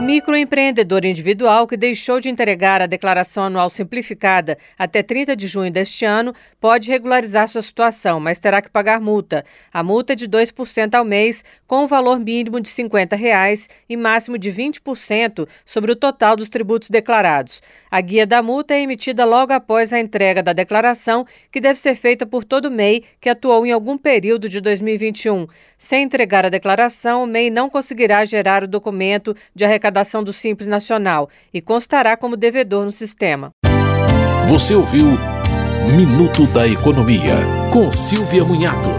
O microempreendedor individual que deixou de entregar a declaração anual simplificada até 30 de junho deste ano pode regularizar sua situação, mas terá que pagar multa. A multa é de 2% ao mês, com o um valor mínimo de 50 reais e máximo de 20% sobre o total dos tributos declarados. A guia da multa é emitida logo após a entrega da declaração, que deve ser feita por todo MEI que atuou em algum período de 2021. Sem entregar a declaração, o MEI não conseguirá gerar o documento de arrecadação arrecadação do Simples Nacional e constará como devedor no sistema. Você ouviu Minuto da Economia, com Silvia Munhato.